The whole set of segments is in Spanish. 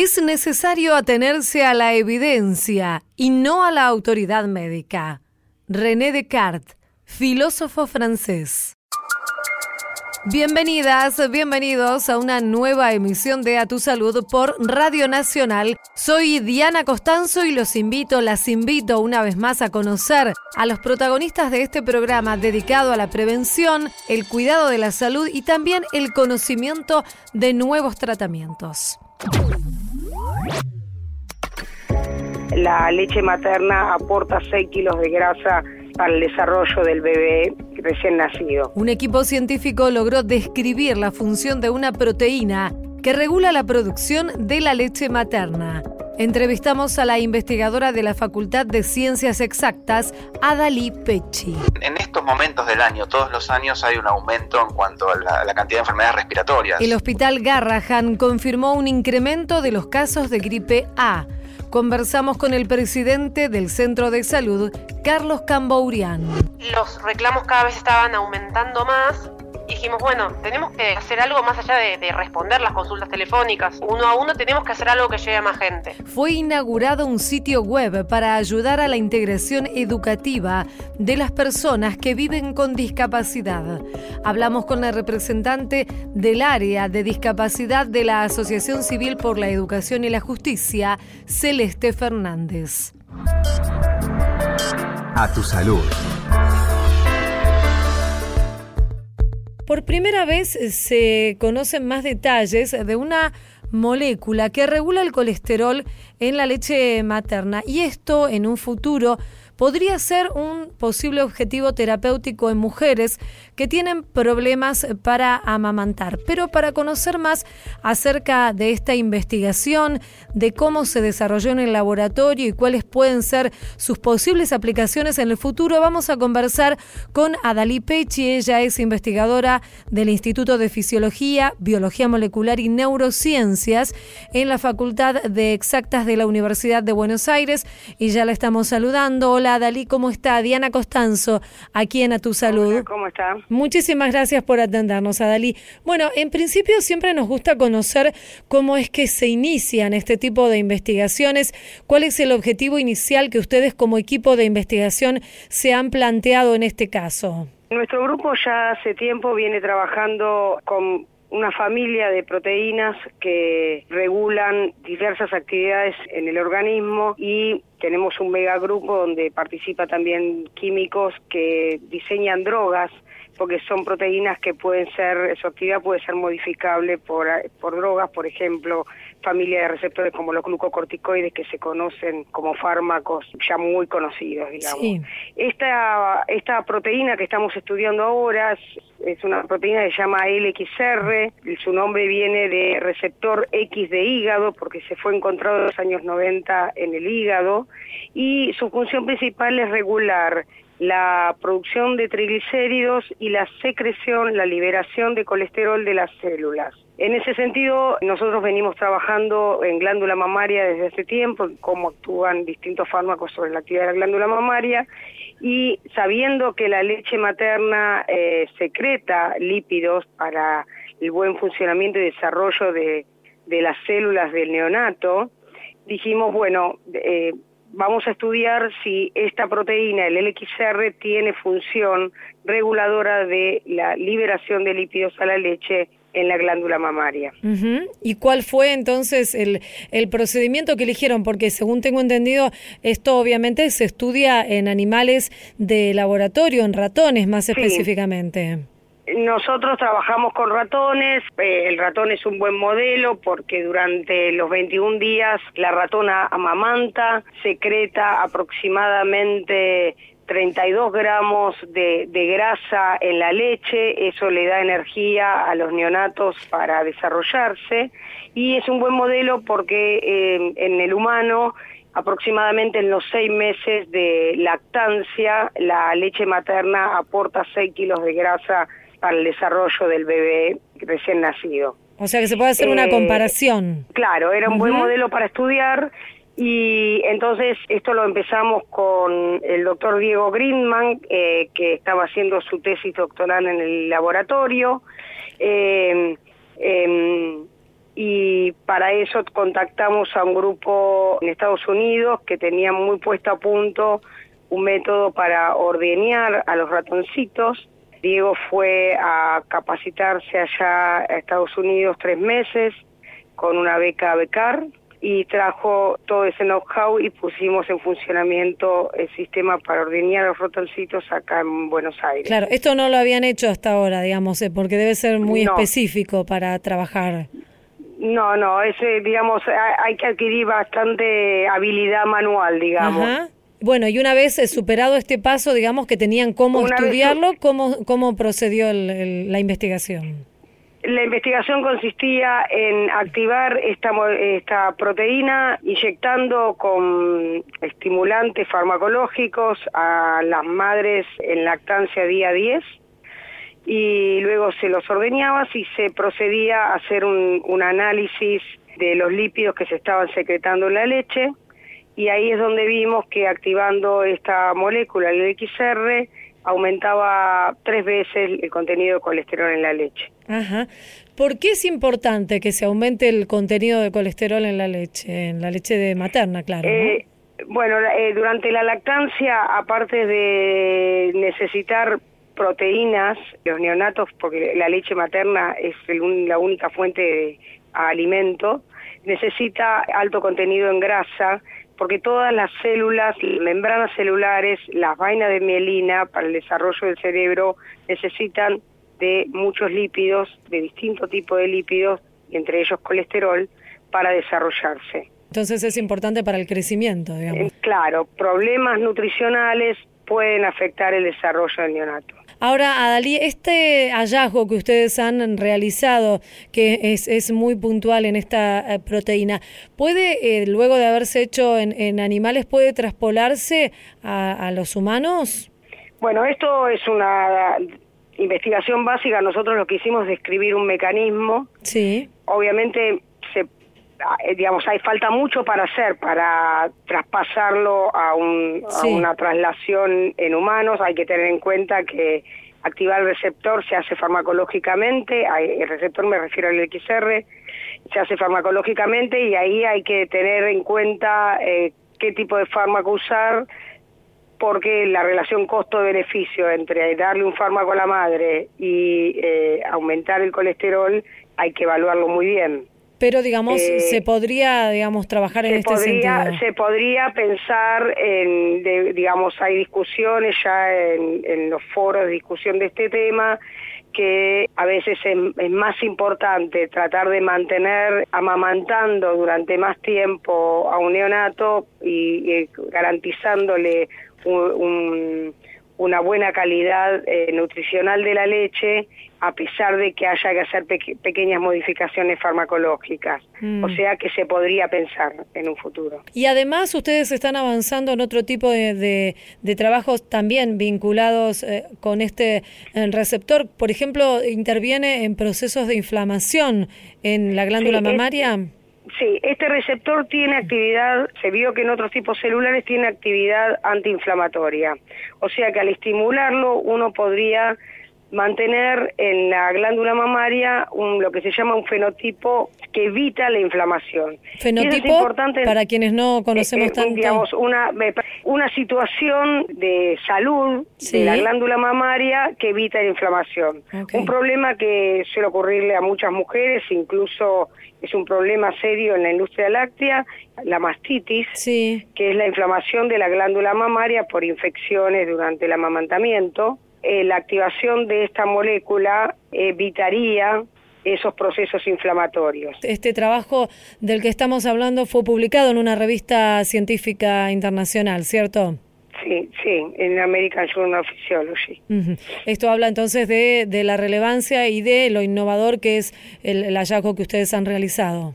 Es necesario atenerse a la evidencia y no a la autoridad médica. René Descartes, filósofo francés. Bienvenidas, bienvenidos a una nueva emisión de A Tu Salud por Radio Nacional. Soy Diana Costanzo y los invito, las invito una vez más a conocer a los protagonistas de este programa dedicado a la prevención, el cuidado de la salud y también el conocimiento de nuevos tratamientos. La leche materna aporta 6 kilos de grasa para el desarrollo del bebé recién nacido. Un equipo científico logró describir la función de una proteína que regula la producción de la leche materna. Entrevistamos a la investigadora de la Facultad de Ciencias Exactas, Adalí Pecci. En estos momentos del año, todos los años hay un aumento en cuanto a la, la, cantidad de enfermedades respiratorias. El Hospital Garrahan confirmó un incremento de los casos de gripe A. Conversamos con el presidente del Centro de Salud, Carlos Cambourian. Los reclamos cada vez estaban aumentando más y dijimos, bueno, tenemos que hacer algo más allá de, de, responder las consultas telefónicas. Uno a uno tenemos que hacer algo que llegue a más gente. Fue inaugurado un sitio web para ayudar a la integración educativa de las personas que viven con discapacidad. Hablamos con la representante del área de discapacidad de la Asociación Civil por la Educación y la Justicia, Celeste Fernández. A tu salud. Por primera vez se conocen más detalles de una molécula que regula el colesterol en la leche materna. Y esto en un futuro podría ser un posible objetivo terapéutico en mujeres que tienen problemas para amamantar. Pero para conocer más acerca de esta investigación, de cómo se desarrolló en el laboratorio y cuáles pueden ser sus posibles aplicaciones en el futuro, vamos a conversar con Adalí Pechi. Ella es investigadora del Instituto de Fisiología, Biología Molecular y Neurociencias en la Facultad de Exactas de la Universidad de Buenos Aires y ya la estamos saludando. Hola Dalí, ¿cómo está? Diana Costanzo, aquí en A Tu Salud. Hola, ¿Cómo está? Muchísimas gracias por atendernos, Adalí. Bueno, en principio siempre nos gusta conocer cómo es que se inician este tipo de investigaciones, cuál es el objetivo inicial que ustedes como equipo de investigación se han planteado en este caso. Nuestro grupo ya hace tiempo viene trabajando con una familia de proteínas que regulan diversas actividades en el organismo y tenemos un megagrupo donde participa también químicos que diseñan drogas porque son proteínas que pueden ser, su actividad puede ser modificable por, por drogas, por ejemplo, familia de receptores como los glucocorticoides que se conocen como fármacos ya muy conocidos, digamos. Sí. Esta, esta proteína que estamos estudiando ahora es, es una proteína que se llama LXR, su nombre viene de receptor X de hígado porque se fue encontrado en los años 90 en el hígado y su función principal es regular la producción de triglicéridos y la secreción, la liberación de colesterol de las células. En ese sentido, nosotros venimos trabajando en glándula mamaria desde hace tiempo, cómo actúan distintos fármacos sobre la actividad de la glándula mamaria, y sabiendo que la leche materna eh, secreta lípidos para el buen funcionamiento y desarrollo de, las células del neonato, dijimos, bueno, eh, vamos a estudiar si esta proteína, el LXR, tiene función reguladora de la liberación de lípidos a la leche en la glándula mamaria. Uh -huh. ¿Y cuál fue entonces el, el procedimiento que eligieron? Porque según tengo entendido, esto obviamente se estudia en animales de laboratorio, en ratones más Sí. específicamente. Nosotros trabajamos con ratones, eh, el ratón es un buen modelo porque durante los 21 días la ratona amamanta, secreta aproximadamente 32 gramos de, grasa en la leche, eso le da energía a los neonatos para desarrollarse y es un buen modelo porque eh, en el humano aproximadamente en los seis meses de lactancia la leche materna aporta 6 kilos de grasa para el desarrollo del bebé recién nacido. O sea que se puede hacer una Eh, comparación. Claro, era un buen modelo para estudiar y entonces esto lo empezamos con el doctor Diego Grindman, eh, que estaba haciendo su tesis doctoral en el laboratorio. Eh, y para eso contactamos a un grupo en Estados Unidos que tenía muy puesto a punto un método para ordeñar a los ratoncitos. Diego fue a capacitarse allá a Estados Unidos tres meses con una beca becar y trajo todo ese know-how y pusimos en funcionamiento el sistema para ordeñar a los ratoncitos acá en Buenos Aires. Claro, esto no lo habían hecho hasta ahora, digamos, eh, porque debe ser muy específico para trabajar. No, no, ese, digamos, hay que adquirir bastante habilidad manual, digamos. Ajá. Bueno, y una vez eh, superado este paso, digamos que tenían cómo estudiarlo, ¿cómo, ¿cómo procedió la investigación? La investigación consistía en activar esta, esta proteína inyectando con estimulantes farmacológicos a las madres en lactancia día 10 y luego se los ordeñaba y se procedía a hacer un, un análisis de los lípidos que se estaban secretando en la leche y ahí es donde vimos que activando esta molécula, el XR, aumentaba tres veces el contenido de colesterol en la leche. Ajá. ¿Por qué es importante que se aumente el contenido de colesterol en la leche, en la leche de materna, claro? Eh, bueno, eh, durante la lactancia, aparte de necesitar proteínas, los neonatos, porque la leche materna es la única fuente de alimento, necesita alto contenido en grasa, porque todas las células, membranas celulares, las vainas de mielina para el desarrollo del cerebro necesitan de muchos lípidos, de distinto tipo de lípidos, entre ellos colesterol, para desarrollarse. Entonces es importante para el crecimiento, digamos. Eh, claro, problemas nutricionales pueden afectar el desarrollo del neonato. Ahora, Adalí, este hallazgo que ustedes han realizado, que es, es muy puntual en esta eh, proteína, ¿puede, eh, luego de haberse hecho en, animales, puede traspolarse a, los humanos? Bueno, esto es una investigación básica. Nosotros lo que hicimos es describir un mecanismo. Sí. Obviamente digamos, hay falta mucho para hacer para traspasarlo a, un, a una traslación en humanos. Hay que tener en cuenta que activar el receptor se hace farmacológicamente, el receptor me refiero al XR, se hace farmacológicamente y ahí hay que tener en cuenta eh, qué tipo de fármaco usar, porque la relación costo-beneficio entre darle un fármaco a la madre y eh, aumentar el colesterol hay que evaluarlo muy bien. Pero, digamos, eh, se podría, digamos, trabajar en este sentido. Se podría pensar en, digamos, hay discusiones ya en, los foros de discusión de este tema, que a veces es, más importante tratar de mantener amamantando durante más tiempo a un neonato y, garantizándole una buena calidad eh, nutricional de la leche a pesar de que haya que hacer pequeñas modificaciones farmacológicas. Mm. O sea que se podría pensar en un futuro. Y además ustedes están avanzando en otro tipo de, de, trabajos también vinculados eh, con este eh, receptor. Por ejemplo, interviene en procesos de inflamación en la glándula mamaria. Sí, este receptor tiene actividad, se vio que en otros tipos celulares tiene actividad antiinflamatoria. O sea que al estimularlo uno podría mantener en la glándula mamaria un, lo que se llama un fenotipo que evita la inflamación. ¿Fenotipo? para quienes no conocemos eh, eh, tanto. Digamos, una, una situación de salud de la glándula mamaria que evita la inflamación. Un problema que suele ocurrirle a muchas mujeres, incluso es un problema serio en la industria láctea, la mastitis, que es la inflamación de la glándula mamaria por infecciones durante el amamantamiento eh, la activación de esta molécula evitaría esos procesos inflamatorios. Este trabajo del que estamos hablando fue publicado en una revista científica internacional, ¿cierto? Sí, sí, en American Journal of Physiology. Esto habla entonces de, de, la relevancia y de lo innovador que es el, hallazgo que ustedes han realizado.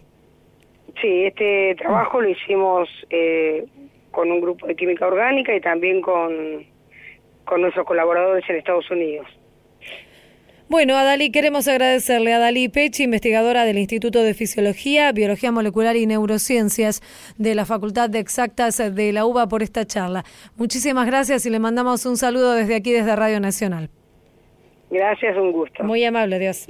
Sí, este trabajo lo hicimos eh, con un grupo de química orgánica y también con con nuestros colaboradores en Estados Unidos. Bueno, Adalí, queremos agradecerle a Adalí Pechi, investigadora del Instituto de Fisiología, Biología Molecular y Neurociencias de la Facultad de Exactas de la UBA por esta charla. Muchísimas gracias y le mandamos un saludo desde aquí, desde Radio Nacional. Gracias, un gusto. Muy amable, Dios.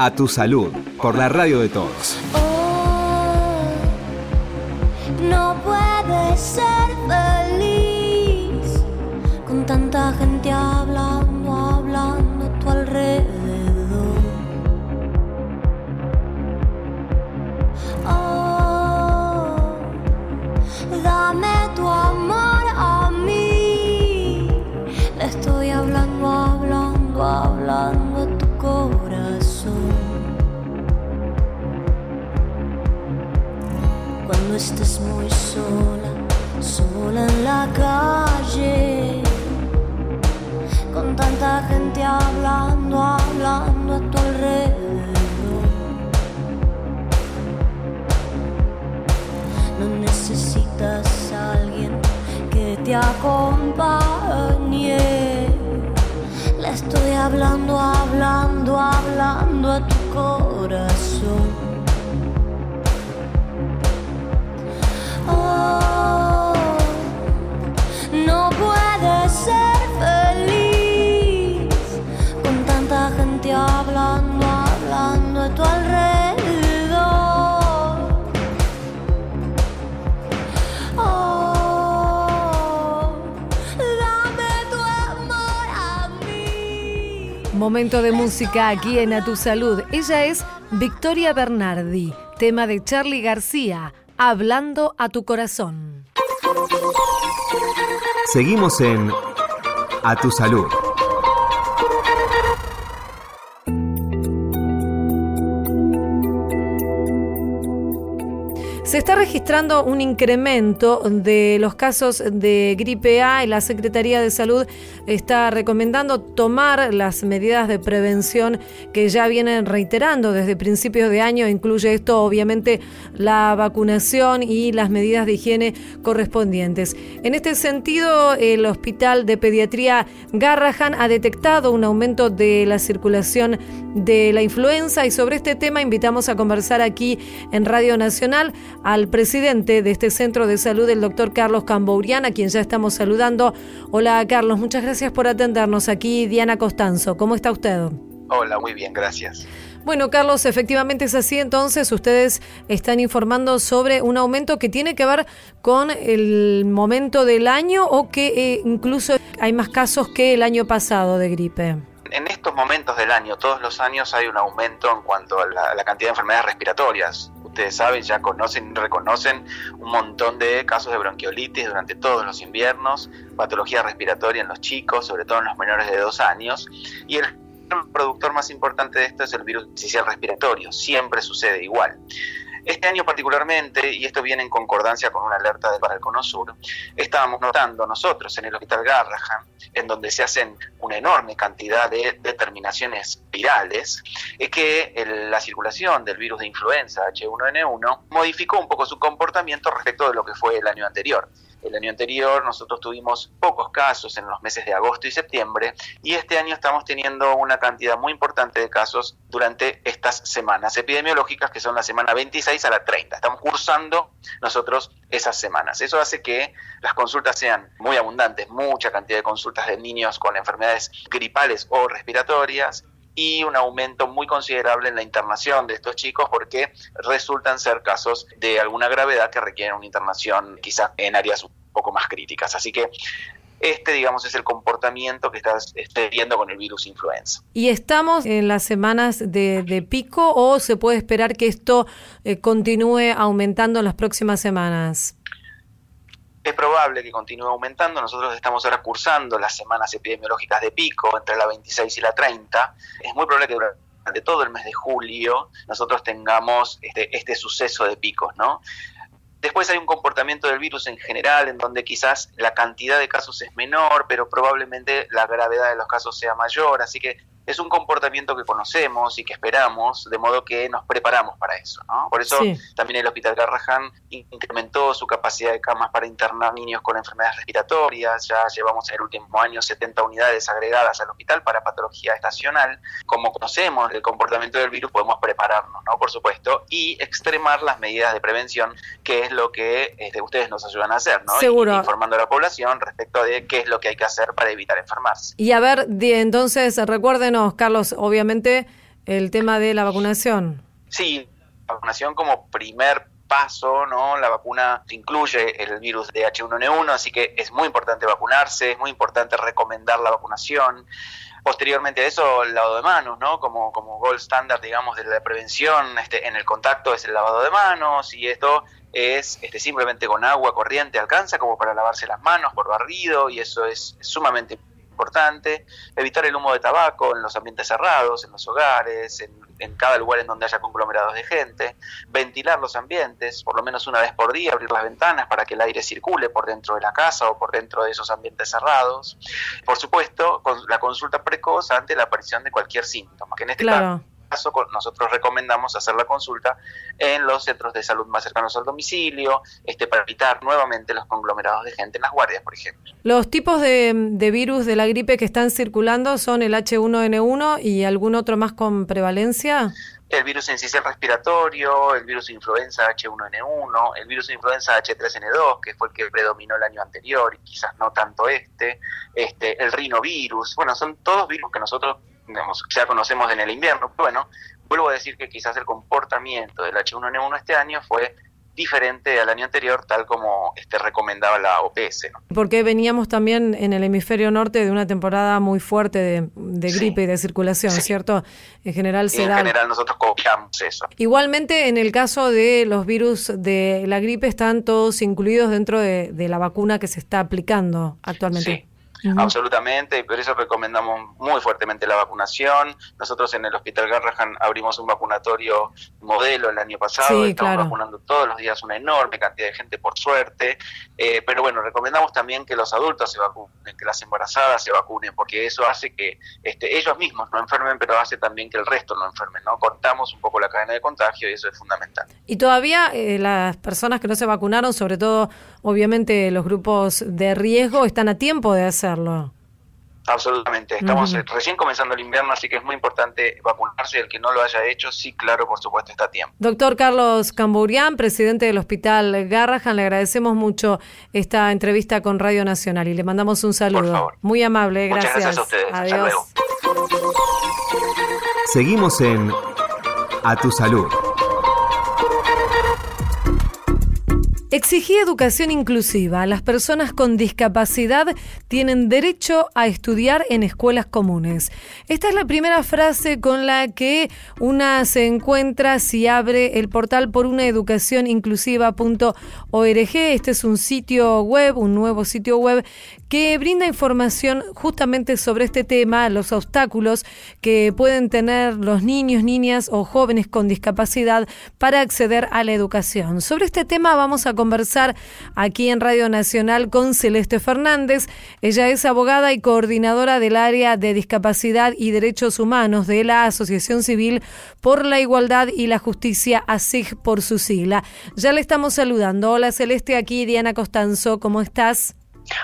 A tu salud, por la radio de todos. Oh, no puedes ser feliz con tanta gente hablando, gente hablando, hablando a tu alrededor. No necesitas a alguien que te acompañe. Le estoy hablando, hablando, hablando a tu corazón. Momento de música aquí en A Tu Salud. Ella es Victoria Bernardi, tema de Charlie García, Hablando a tu corazón. Seguimos en A tu salud. Se está registrando un incremento de los casos de gripe A y la Secretaría de Salud está recomendando tomar las medidas de prevención que ya vienen reiterando desde principios de año. Incluye esto obviamente la vacunación y las medidas de higiene correspondientes. En este sentido, el Hospital de Pediatría Garrahan ha detectado un aumento de la circulación de la influenza y sobre este tema invitamos a conversar aquí en Radio Nacional al presidente de este centro de salud, el doctor Carlos Cambourian, a quien ya estamos saludando. Hola Carlos, muchas gracias por atendernos aquí. Diana Costanzo, ¿cómo está usted? Hola, muy bien, gracias. Bueno, Carlos, efectivamente es así. Entonces, ustedes están informando sobre un aumento que tiene que ver con el momento del año o que eh, incluso hay más casos que el año pasado de gripe. En estos momentos del año, todos los años hay un aumento en cuanto a la, a la cantidad de enfermedades respiratorias. Ustedes saben, ya conocen y reconocen un montón de casos de bronquiolitis durante todos los inviernos, patología respiratoria en los chicos, sobre todo en los menores de dos años, y el productor más importante de esto es el virus respiratorio, siempre sucede igual. Este año particularmente, y esto viene en concordancia con una alerta de para el Cono Sur, estábamos notando nosotros en el Hospital Garrahan, en donde se hacen una enorme cantidad de determinaciones virales, es que la circulación del virus de influenza H1N1 modificó un poco su comportamiento respecto de lo que fue el año anterior. El año anterior nosotros tuvimos pocos casos en los meses de agosto y septiembre y este año estamos teniendo una cantidad muy importante de casos durante estas semanas epidemiológicas que son la semana 26 a la 30. Estamos cursando nosotros esas semanas. Eso hace que las consultas sean muy abundantes, mucha cantidad de consultas de niños con enfermedades gripales o respiratorias y un aumento muy considerable en la internación de estos chicos porque resultan ser casos de alguna gravedad que requieren una internación quizás en áreas un poco más críticas. Así que este, digamos, es el comportamiento que estás esté viendo con el virus influenza. ¿Y estamos en las semanas de, de pico o se puede esperar que esto eh, continúe aumentando en las próximas semanas? Es probable que continúe aumentando. Nosotros estamos ahora cursando las semanas epidemiológicas de pico entre la 26 y la 30. Es muy probable que durante todo el mes de julio nosotros tengamos este, este suceso de picos, ¿no? Después hay un comportamiento del virus en general en donde quizás la cantidad de casos es menor, pero probablemente la gravedad de los casos sea mayor, así que es un comportamiento que conocemos y que esperamos, de modo que nos preparamos para eso, ¿no? Por eso Sí. también el Hospital Garrahan incrementó su capacidad de camas para internar niños con enfermedades respiratorias, ya llevamos en el último año 70 unidades agregadas al hospital para patología estacional. Como conocemos el comportamiento del virus, podemos prepararnos, ¿no? Por supuesto, y extremar las medidas de prevención, que es lo que este, ustedes nos ayudan a hacer, ¿no? Seguro. Informando a la población respecto de qué es lo que hay que hacer para evitar enfermarse. Y a ver, entonces recuérdenos, Carlos, obviamente el tema de la vacunación. Sí, vacunación como primer paso, ¿no? La vacuna incluye el virus de H1N1, así que es muy importante vacunarse, es muy importante recomendar la vacunación. Posteriormente a eso, el lavado de manos, ¿no? Como, como gold standard, digamos, de la prevención este, en el contacto es el lavado de manos y esto es este, simplemente con agua corriente alcanza como para lavarse las manos por barrido y eso es, sumamente importante. Evitar el humo de tabaco en los ambientes cerrados, en los hogares, en, en, cada lugar en donde haya conglomerados de gente. Ventilar los ambientes, por lo menos una vez por día, abrir las ventanas para que el aire circule por dentro de la casa o por dentro de esos ambientes cerrados. Por supuesto, con la consulta precoz ante la aparición de cualquier síntoma, que en este Claro. caso nosotros recomendamos hacer la consulta en los centros de salud más cercanos al domicilio, este, para evitar nuevamente los conglomerados de gente en las guardias, por ejemplo. Los tipos de, de virus de la gripe que están circulando son el H1N1 y algún otro más con prevalencia. el virus sincicial respiratorio, el virus de influenza H1N1, el virus de influenza H3N2, que fue el que predominó el año anterior y quizás no tanto este, este el rinovirus, bueno, son todos virus que nosotros digamos, ya conocemos en el invierno, pero bueno, vuelvo a decir que quizás el comportamiento del H1N1 este año fue diferente al año anterior, tal como este recomendaba la OPS. ¿no? Porque veníamos también en el hemisferio norte de una temporada muy fuerte de, de gripe Sí. y de circulación, Sí. ¿cierto? En general se en da. general nosotros copiamos eso. Igualmente, en el caso de los virus de la gripe, están todos incluidos dentro de, de la vacuna que se está aplicando actualmente. Sí, Absolutamente, y por eso recomendamos muy fuertemente la vacunación. Nosotros en el Hospital Garrahan abrimos un vacunatorio modelo el año pasado, Sí, estamos claro. vacunando todos los días una enorme cantidad de gente, por suerte. Eh, pero bueno, recomendamos también que los adultos se vacunen, que las embarazadas se vacunen, porque eso hace que este, ellos mismos no enfermen, pero hace también que el resto no enfermen, ¿no? Cortamos un poco la cadena de contagio y eso es fundamental. Y todavía eh, las personas que no se vacunaron, sobre todo, obviamente, los grupos de riesgo, están a tiempo de hacerlo. Absolutamente. Estamos recién comenzando el invierno, así que es muy importante vacunarse. El que no lo haya hecho, sí, claro, por supuesto, está a tiempo. Doctor Carlos Camburián, presidente del Hospital Garrahan, le agradecemos mucho esta entrevista con Radio Nacional y le mandamos un saludo. favor. Muy amable, Muchas gracias. gracias a ustedes. Hasta Adiós. luego. Seguimos en A Tu Salud. Exigí educación inclusiva. Las personas con discapacidad tienen derecho a estudiar en escuelas comunes. Esta es la primera frase con la que una se encuentra si abre el portal por una educación inclusiva.org. Este es un sitio web, un nuevo sitio web que brinda información justamente sobre este tema, los obstáculos que pueden tener los niños, niñas o jóvenes con discapacidad para acceder a la educación. Sobre este tema vamos a conversar aquí en Radio Nacional con Celeste Fernández. Ella es abogada y coordinadora del área de discapacidad y derechos humanos de la Asociación Civil por la Igualdad y la Justicia, ASIG por su sigla. Ya le estamos saludando. Hola Celeste, aquí Diana Costanzo, ¿cómo estás?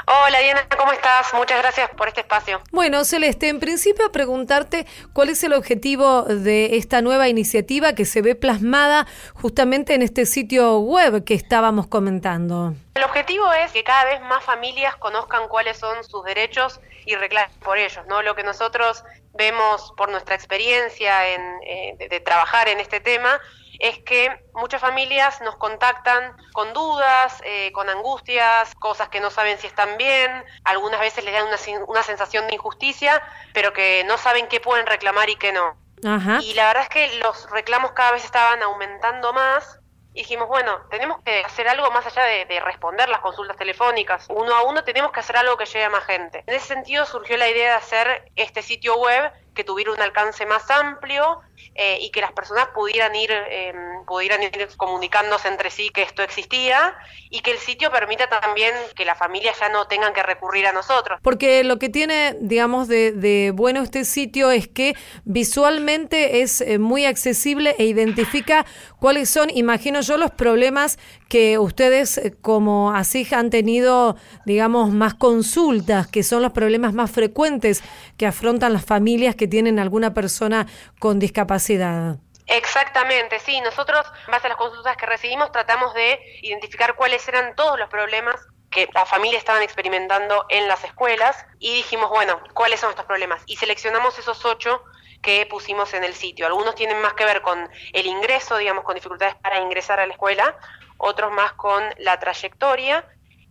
Hola Diana, ¿cómo estás? Muchas gracias por este espacio. Bueno, Celeste, en principio preguntarte cuál es el objetivo de esta nueva iniciativa que se ve plasmada justamente en este sitio web que estábamos comentando. El objetivo es que cada vez más familias conozcan cuáles son sus derechos y reclamen por ellos, ¿no? Lo que nosotros vemos por nuestra experiencia en, eh, de, de trabajar en este tema es que muchas familias nos contactan con dudas, eh, con angustias, cosas que no saben si están bien, algunas veces les dan una, una sensación de injusticia, pero que no saben qué pueden reclamar y qué no. Ajá. Y la verdad es que los reclamos cada vez estaban aumentando más. Y dijimos, bueno, tenemos que hacer algo más allá de, de responder las consultas telefónicas. Uno a uno tenemos que hacer algo que llegue a más gente. En ese sentido surgió la idea de hacer este sitio web que tuviera un alcance más amplio eh, y que las personas pudieran ir, eh, pudieran ir comunicándose entre sí que esto existía y que el sitio permita también que las familias ya no tengan que recurrir a nosotros. Porque lo que tiene, digamos, de, de bueno este sitio es que visualmente es eh, muy accesible e identifica cuáles son, imagino yo, los problemas que ustedes eh, como ASIG han tenido, digamos, más consultas, que son los problemas más frecuentes que afrontan las familias que tienen alguna persona con discapacidad. Exactamente, sí. Nosotros, en base a las consultas que recibimos, tratamos de identificar cuáles eran todos los problemas que las familias estaban experimentando en las escuelas y dijimos, bueno, ¿cuáles son estos problemas? Y seleccionamos esos ocho que pusimos en el sitio. Algunos tienen más que ver con el ingreso, digamos, con dificultades para ingresar a la escuela, otros más con la trayectoria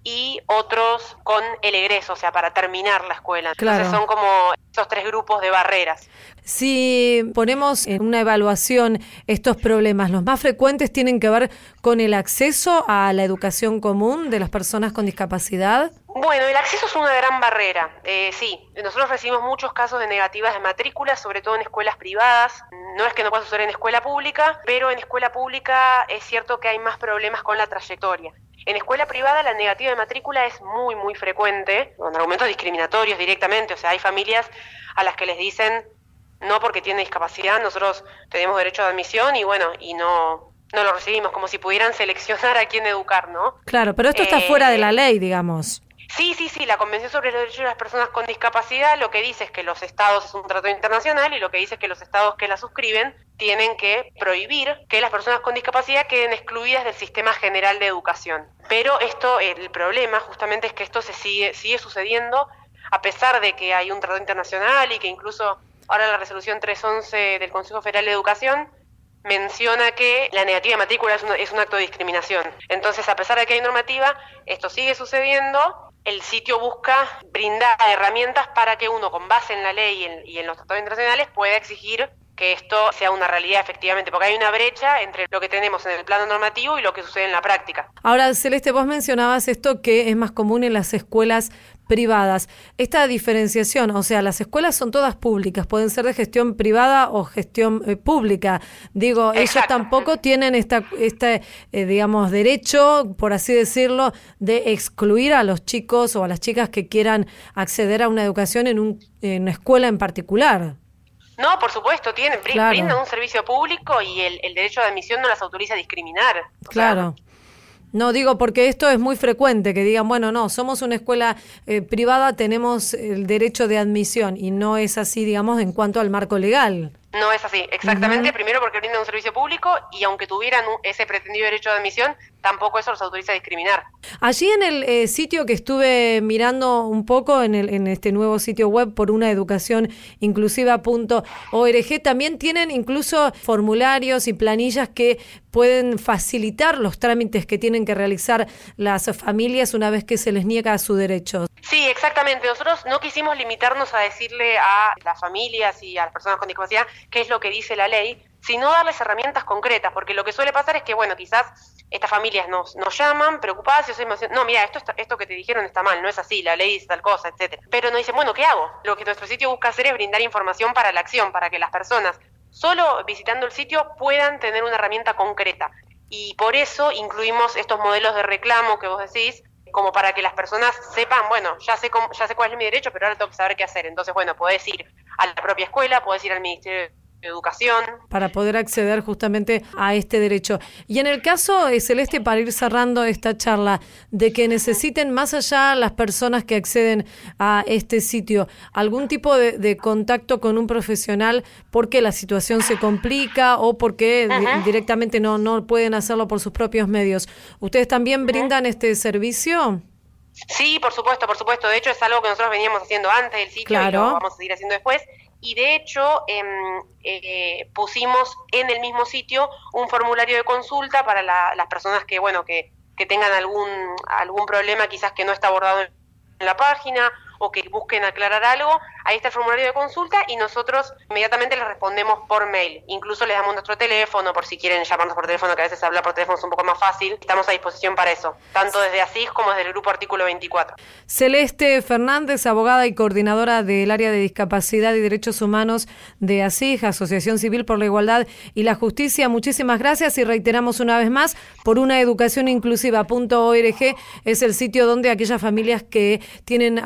y otros con el egreso, o sea, para terminar la escuela. Claro. Entonces son como esos tres grupos de barreras. Si ponemos en una evaluación estos problemas, los más frecuentes tienen que ver con el acceso a la educación común de las personas con discapacidad. Bueno, el acceso es una gran barrera. Eh, sí, nosotros recibimos muchos casos de negativas de matrícula, sobre todo en escuelas privadas. No es que no pueda suceder en escuela pública, pero en escuela pública es cierto que hay más problemas con la trayectoria. En escuela privada la negativa de matrícula es muy, muy frecuente, con argumentos discriminatorios directamente. O sea, hay familias a las que les dicen no porque tiene discapacidad, nosotros tenemos derecho de admisión y bueno, y no, no lo recibimos, como si pudieran seleccionar a quién educar, ¿no? Claro, pero esto está Eh, fuera de la ley, digamos. Sí, sí, sí, la Convención sobre los Derechos de las Personas con Discapacidad lo que dice es que los estados es un tratado internacional y lo que dice es que los estados que la suscriben tienen que prohibir que las personas con discapacidad queden excluidas del sistema general de educación. Pero esto, el problema justamente es que esto se sigue, sigue sucediendo a pesar de que hay un tratado internacional y que incluso ahora la resolución 311 del Consejo Federal de Educación menciona que la negativa de matrícula es un, es un acto de discriminación. Entonces, a pesar de que hay normativa, esto sigue sucediendo. El sitio busca brindar herramientas para que uno, con base en la ley y en, y en los tratados internacionales, pueda exigir que esto sea una realidad efectivamente, porque hay una brecha entre lo que tenemos en el plano normativo y lo que sucede en la práctica. Ahora, Celeste, vos mencionabas esto que es más común en las escuelas privadas. Esta diferenciación, o sea, las escuelas son todas públicas, pueden ser de gestión privada o gestión eh, pública. Digo, ellos tampoco tienen esta, este, eh, digamos, derecho, por así decirlo, de excluir a los chicos o a las chicas que quieran acceder a una educación en, un, en una escuela en particular. No, por supuesto, tienen, Claro. brindan un servicio público y el, el derecho de admisión no las autoriza a discriminar. O sea, Claro. No digo porque esto es muy frecuente, que digan, bueno, no, somos una escuela eh, privada, tenemos el derecho de admisión y no es así, digamos, en cuanto al marco legal. No es así, exactamente. Primero porque brindan un servicio público y aunque tuvieran ese pretendido derecho de admisión, tampoco eso los autoriza a discriminar. Allí en el eh, sitio que estuve mirando un poco, en, el, en este nuevo sitio web por una educación inclusiva.org, también tienen incluso formularios y planillas que pueden facilitar los trámites que tienen que realizar las familias una vez que se les niega su derecho. Sí, exactamente. Nosotros no quisimos limitarnos a decirle a las familias y a las personas con discapacidad qué es lo que dice la ley, sino darles herramientas concretas, porque lo que suele pasar es que, bueno, quizás estas familias nos, nos llaman preocupadas y hacemos, no, mira, esto, esto que te dijeron está mal, no es así, la ley dice tal cosa, etcétera. Pero nos dicen, bueno, ¿qué hago? Lo que nuestro sitio busca hacer es brindar información para la acción, para que las personas, solo visitando el sitio, puedan tener una herramienta concreta. Y por eso incluimos estos modelos de reclamo que vos decís, como para que las personas sepan, bueno, ya sé cómo- ya sé cuál es mi derecho, pero ahora tengo que saber qué hacer. Entonces, bueno, podés ir a la propia escuela, podés ir al Ministerio Educación. para poder acceder justamente a este derecho. Y en el caso, eh, Celeste, para ir cerrando esta charla, de que necesiten más allá las personas que acceden a este sitio, algún tipo de, de contacto con un profesional porque la situación se complica o porque di- directamente no, no pueden hacerlo por sus propios medios. ¿Ustedes también brindan este servicio? Sí, por supuesto, por supuesto. De hecho, es algo que nosotros veníamos haciendo antes del sitio y Claro. lo vamos a seguir haciendo después. Y de hecho, em, eh, pusimos en el mismo sitio un formulario de consulta para la- las personas que, bueno, que, que tengan algún, algún problema quizás que no está abordado en la página o que busquen aclarar algo. Ahí está el formulario de consulta y nosotros inmediatamente les respondemos por mail. Incluso les damos nuestro teléfono por si quieren llamarnos por teléfono, que a veces hablar por teléfono es un poco más fácil. Estamos a disposición para eso, tanto desde ASIS como desde el grupo Artículo 24. Celeste Fernández, abogada y coordinadora del área de discapacidad y derechos humanos de ASIG, Asociación Civil por la Igualdad y la Justicia. Muchísimas gracias y reiteramos una vez más por una educación inclusiva.org es el sitio donde aquellas familias que tienen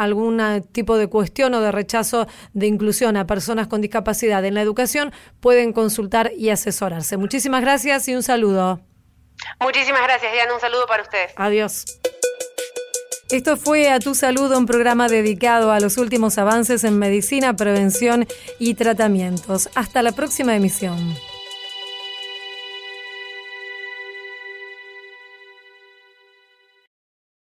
algún tipo de cuestión o de rechazo de inclusión a personas con discapacidad en la educación pueden consultar y asesorarse. Muchísimas gracias y un saludo. Muchísimas gracias, Diana. Un saludo para ustedes. Adiós. Esto fue A Tu Salud, un programa dedicado a los últimos avances en medicina, prevención y tratamientos. Hasta la próxima emisión.